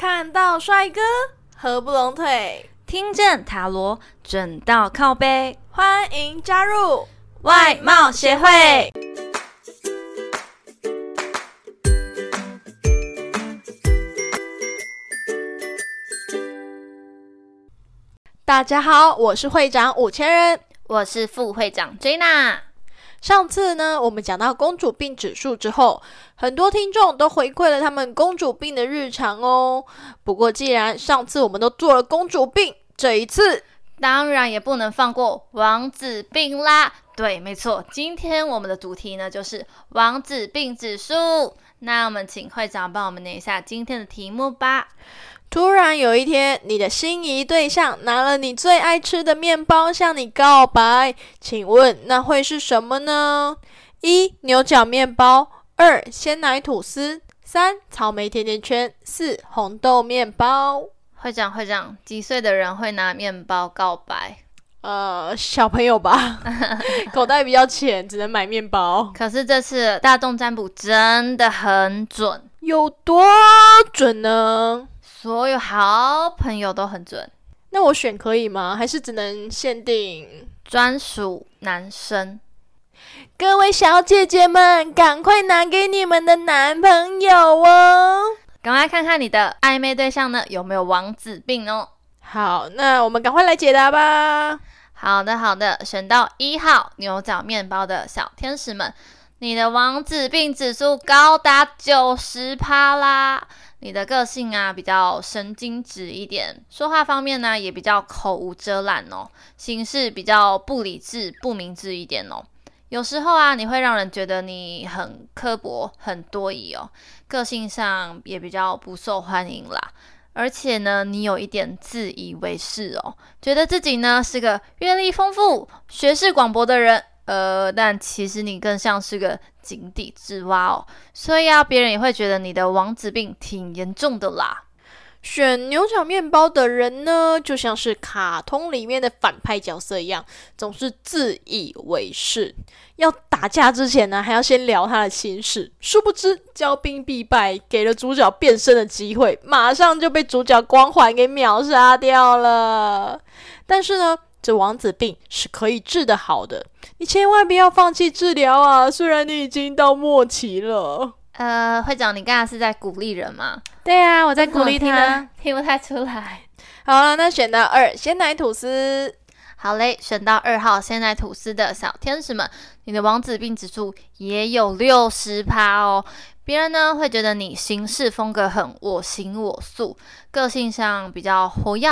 看到帅哥合不拢腿，听见塔罗准到靠背，欢迎加入外貌协会。大家好，我是会长五千人，我是副会长 Jana。上次呢，我们讲到公主病指数之后，很多听众都回馈了他们公主病的日常哦。不过，既然上次我们都做了公主病，这一次当然也不能放过王子病啦。对，没错，今天我们的主题呢就是王子病指数。那我们请会长帮我们念一下今天的题目吧。突然有一天，你的心仪对象拿了你最爱吃的面包向你告白，请问那会是什么呢？一牛角面包，二鲜奶吐司，三草莓甜甜圈，四红豆面包。会长，会长，几岁的人会拿面包告白？呃，小朋友吧，口袋比较浅，只能买面包。可是这次大众占卜真的很准，有多准呢？所有好朋友都很准，那我选可以吗？还是只能限定专属男生？各位小姐姐们，赶快拿给你们的男朋友哦！赶快看看你的暧昧对象呢有没有王子病哦。好，那我们赶快来解答吧。好的，好的，选到一号牛角面包的小天使们，你的王子病指数高达九十趴啦。你的个性啊比较神经质一点，说话方面呢也比较口无遮拦哦，行事比较不理智、不明智一点哦。有时候啊，你会让人觉得你很刻薄、很多疑哦，个性上也比较不受欢迎啦。而且呢，你有一点自以为是哦，觉得自己呢是个阅历丰富、学识广博的人。呃，但其实你更像是个井底之蛙哦，所以啊，别人也会觉得你的王子病挺严重的啦。选牛角面包的人呢，就像是卡通里面的反派角色一样，总是自以为是。要打架之前呢，还要先聊他的心事，殊不知骄兵必败，给了主角变身的机会，马上就被主角光环给秒杀掉了。但是呢，这王子病是可以治得好的，你千万不要放弃治疗啊！虽然你已经到末期了。呃，会长，你刚才是在鼓励人吗？对啊，我在鼓励他，听不太出来。好了，那选到二鲜奶吐司。好嘞，选到二号鲜奶吐司的小天使们，你的王子病指数也有六十趴哦。别人呢会觉得你行事风格很我行我素，个性上比较活跃。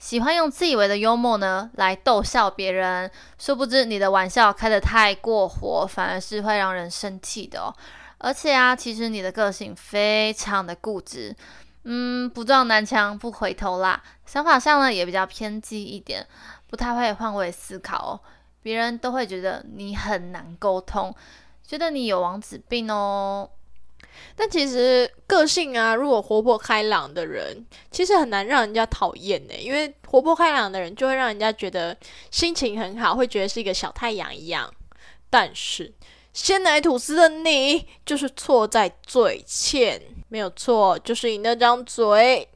喜欢用自以为的幽默呢来逗笑别人，殊不知你的玩笑开得太过火，反而是会让人生气的哦。而且啊，其实你的个性非常的固执，嗯，不撞南墙不回头啦。想法上呢也比较偏激一点，不太会换位思考哦。别人都会觉得你很难沟通，觉得你有王子病哦。但其实个性啊，如果活泼开朗的人，其实很难让人家讨厌呢。因为活泼开朗的人就会让人家觉得心情很好，会觉得是一个小太阳一样。但是鲜奶吐司的你，就是错在嘴欠，没有错，就是你那张嘴。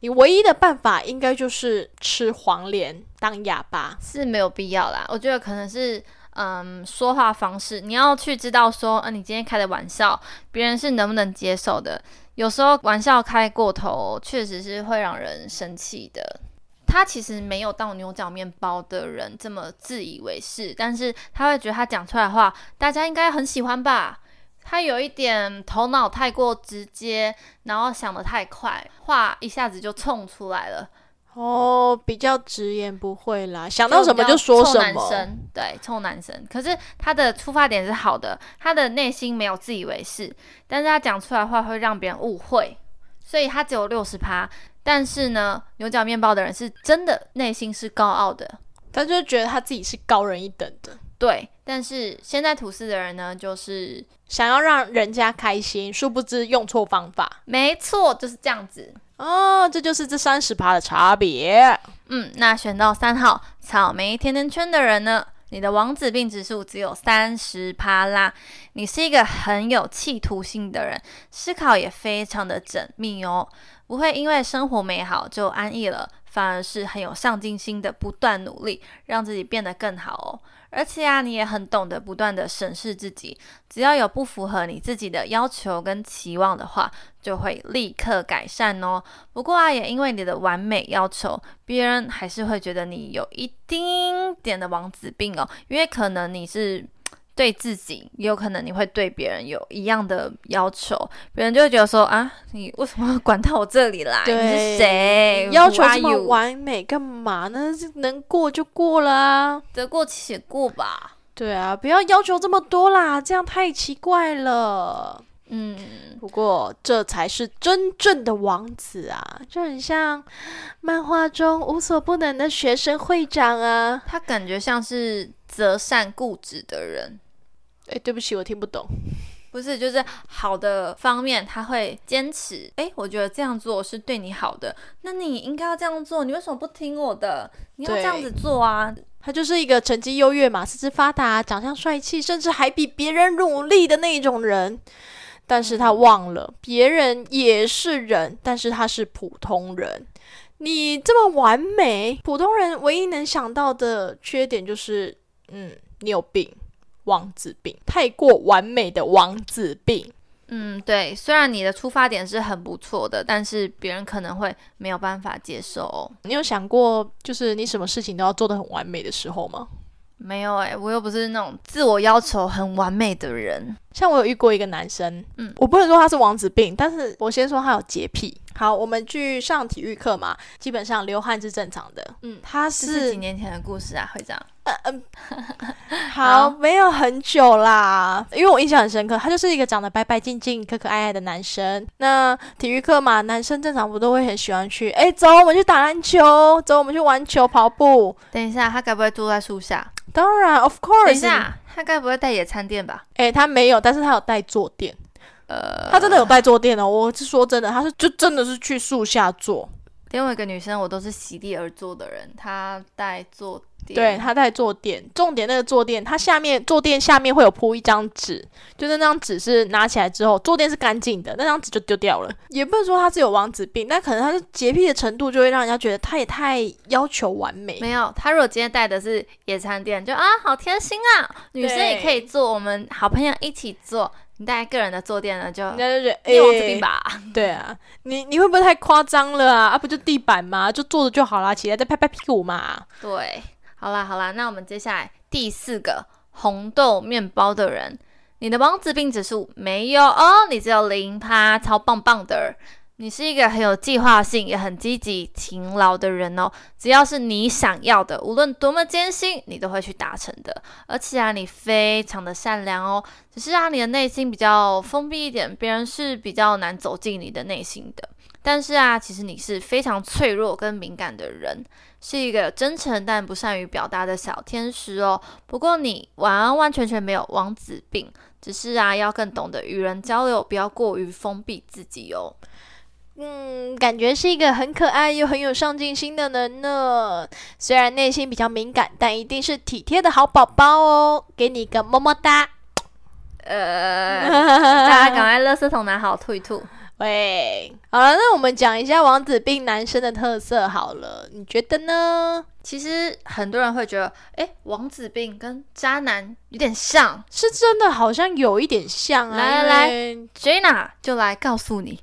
你唯一的办法应该就是吃黄连当哑巴，是没有必要啦。我觉得可能是。嗯，说话方式你要去知道说，呃，你今天开的玩笑，别人是能不能接受的？有时候玩笑开过头，确实是会让人生气的。他其实没有到牛角面包的人这么自以为是，但是他会觉得他讲出来的话，大家应该很喜欢吧？他有一点头脑太过直接，然后想得太快，话一下子就冲出来了。哦，比较直言不讳啦，想到什么就说什么。男生对，臭男生。可是他的出发点是好的，他的内心没有自以为是，但是他讲出来话会让别人误会，所以他只有六十趴。但是呢，牛角面包的人是真的内心是高傲的，他就觉得他自己是高人一等的。对，但是现在吐司的人呢，就是想要让人家开心，殊不知用错方法。没错，就是这样子。哦，这就是这三十趴的差别。嗯，那选到三号草莓甜甜圈的人呢，你的王子病指数只有三十趴啦。你是一个很有企图性的人，思考也非常的缜密哦，不会因为生活美好就安逸了，反而是很有上进心的，不断努力让自己变得更好哦。而且啊，你也很懂得不断的审视自己，只要有不符合你自己的要求跟期望的话，就会立刻改善哦。不过啊，也因为你的完美要求，别人还是会觉得你有一丁点的王子病哦，因为可能你是。对自己也有可能，你会对别人有一样的要求，别人就会觉得说啊，你为什么要管到我这里来？你是谁？要求这么完美干嘛呢？能过就过了，得过且过吧。对啊，不要要求这么多啦，这样太奇怪了。嗯，不过这才是真正的王子啊，就很像漫画中无所不能的学生会长啊，他感觉像是择善固执的人。哎，对不起，我听不懂。不是，就是好的方面，他会坚持。哎，我觉得这样做是对你好的，那你应该要这样做。你为什么不听我的？你要这样子做啊！他就是一个成绩优越嘛，四肢发达，长相帅气，甚至还比别人努力的那种人。但是他忘了，别人也是人，但是他是普通人。你这么完美，普通人唯一能想到的缺点就是，嗯，你有病。王子病，太过完美的王子病。嗯，对。虽然你的出发点是很不错的，但是别人可能会没有办法接受。你有想过，就是你什么事情都要做的很完美的时候吗？没有哎，我又不是那种自我要求很完美的人。像我有遇过一个男生，嗯，我不能说他是王子病，但是我先说他有洁癖。好，我们去上体育课嘛，基本上流汗是正常的。嗯，他是几年前的故事啊，会长。嗯嗯，好，没有很久啦，因为我印象很深刻，他就是一个长得白白净净、可可爱爱的男生。那体育课嘛，男生正常不都会很喜欢去？哎，走，我们去打篮球，走，我们去玩球、跑步。等一下，他该不会住在树下？当然，of course。等一下，他该不会带野餐垫吧？哎，他没有，但是他有带坐垫。呃，他真的有带坐垫哦。我是说真的，他是就真的是去树下坐。另外一个女生，我都是席地而坐的人，她带坐垫。对他带坐垫，重点那个坐垫，它下面坐垫下面会有铺一张纸，就那张纸是拿起来之后，坐垫是干净的，那张纸就丢掉了。也不能说他是有王子病，但可能他是洁癖的程度就会让人家觉得他也太要求完美。没有，他如果今天带的是野餐垫，就啊好贴心啊，女生也可以坐，我们好朋友一起坐。你带个人的坐垫呢，就人家就觉得王子病吧？对啊，你你会不会太夸张了啊？啊不就地板吗？就坐着就好啦，起来再拍拍屁股嘛。对。好啦好啦，那我们接下来第四个红豆面包的人，你的王子病指数没有哦，你只有零趴，超棒棒的。你是一个很有计划性，也很积极勤劳的人哦。只要是你想要的，无论多么艰辛，你都会去达成的。而且啊，你非常的善良哦，只是让你的内心比较封闭一点，别人是比较难走进你的内心的。但是啊，其实你是非常脆弱跟敏感的人。是一个真诚但不善于表达的小天使哦。不过你完完全全没有王子病，只是啊要更懂得与人交流，不要过于封闭自己哦。嗯，感觉是一个很可爱又很有上进心的人呢。虽然内心比较敏感，但一定是体贴的好宝宝哦。给你一个么么哒。呃，大家赶快垃圾桶拿好，吐一吐。喂，好了，那我们讲一下王子病男生的特色好了，你觉得呢？其实很多人会觉得，哎，王子病跟渣男有点像，是真的，好像有一点像啊。来来来，Jenna 就来告诉你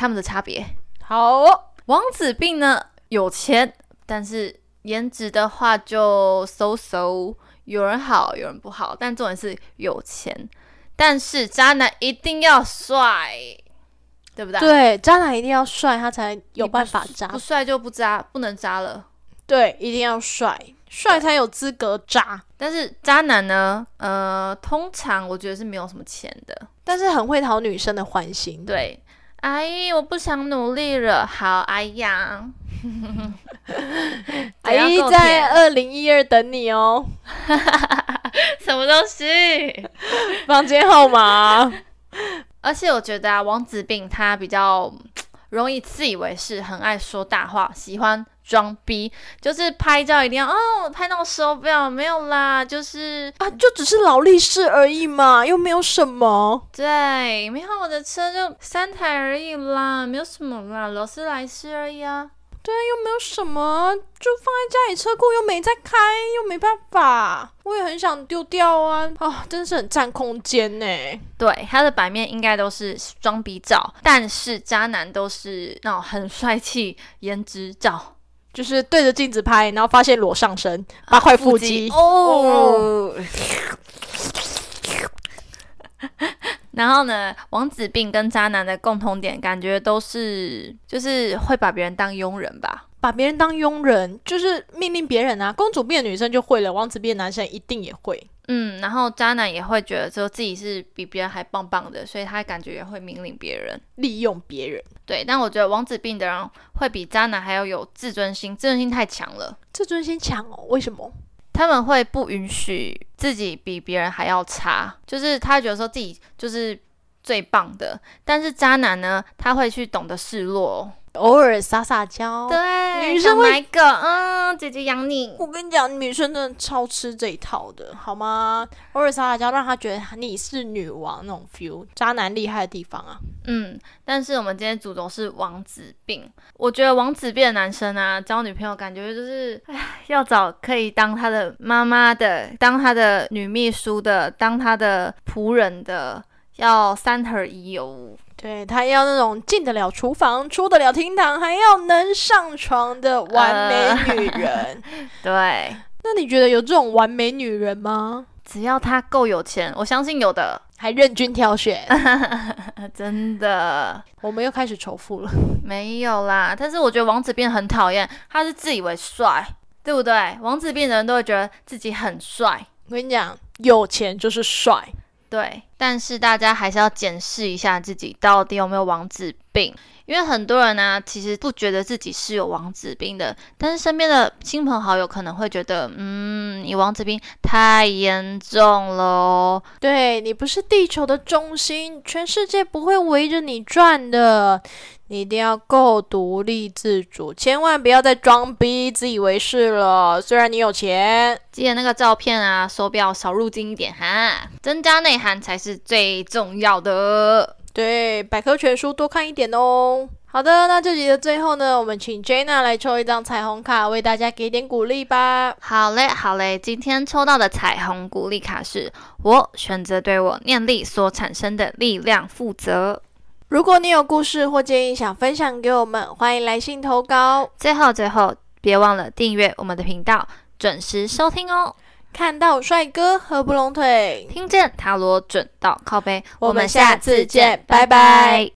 他们的差别。好，王子病呢有钱，但是颜值的话就 so so，有人好，有人不好，但重点是有钱。但是渣男一定要帅。对不对？对，渣男一定要帅，他才有办法渣。不帅就不渣，不能渣了。对，一定要帅，帅才有资格渣。但是渣男呢？呃，通常我觉得是没有什么钱的，但是很会讨女生的欢心。对，阿姨，我不想努力了。好，哎呀，阿姨在二零一二等你哦。什么东西？房间号码。而且我觉得啊，王子病他比较容易自以为是，很爱说大话，喜欢装逼，就是拍照一定要哦，拍到手表没有啦，就是啊，就只是劳力士而已嘛，又没有什么。对，没有我的车就三台而已啦，没有什么啦，劳斯莱斯而已啊。对啊，又没有什么，就放在家里车库又没在开，又没办法，我也很想丢掉啊！啊，真是很占空间呢。对，它的版面应该都是装逼照，但是渣男都是那种很帅气颜值照，就是对着镜子拍，然后发现裸上身，八块腹肌哦。然后呢，王子病跟渣男的共同点，感觉都是就是会把别人当佣人吧，把别人当佣人，就是命令别人啊。公主病的女生就会了，王子病的男生一定也会。嗯，然后渣男也会觉得说自己是比别人还棒棒的，所以他感觉也会命令别人，利用别人。对，但我觉得王子病的人会比渣男还要有自尊心，自尊心太强了。自尊心强哦？为什么？他们会不允许自己比别人还要差，就是他觉得说自己就是最棒的。但是渣男呢，他会去懂得示弱。偶尔撒撒娇，对，女生会嗯，姐姐养你。我跟你讲，女生真的超吃这一套的，好吗？偶尔撒撒娇，让她觉得你是女王那种 feel。渣男厉害的地方啊，嗯。但是我们今天主轴是王子病，我觉得王子病的男生啊，交女朋友感觉就是，哎，要找可以当他的妈妈的，当他的女秘书的，当他的仆人的，要三合一哦。对他要那种进得了厨房、出得了厅堂，还要能上床的完美女人。对，那你觉得有这种完美女人吗？只要她够有钱，我相信有的，还任君挑选。真的，我们又开始仇富了。没有啦，但是我觉得王子变很讨厌，他是自以为帅，对不对？王子变的人都会觉得自己很帅。我跟你讲，有钱就是帅。对，但是大家还是要检视一下自己到底有没有王子病，因为很多人呢，其实不觉得自己是有王子病的，但是身边的亲朋好友可能会觉得，嗯，你王子病太严重了。对你不是地球的中心，全世界不会围着你转的。你一定要够独立自主，千万不要再装逼、自以为是了。虽然你有钱，记得那个照片啊，手表少入镜一点哈，增加内涵才是最重要的。对，百科全书多看一点哦。好的，那这集的最后呢，我们请 Jenna 来抽一张彩虹卡，为大家给点鼓励吧。好嘞，好嘞，今天抽到的彩虹鼓励卡是我选择对我念力所产生的力量负责。如果你有故事或建议想分享给我们，欢迎来信投稿。最后，最后别忘了订阅我们的频道，准时收听哦。看到帅哥合不拢腿，听见塔罗准到靠背。我们下次见，拜拜。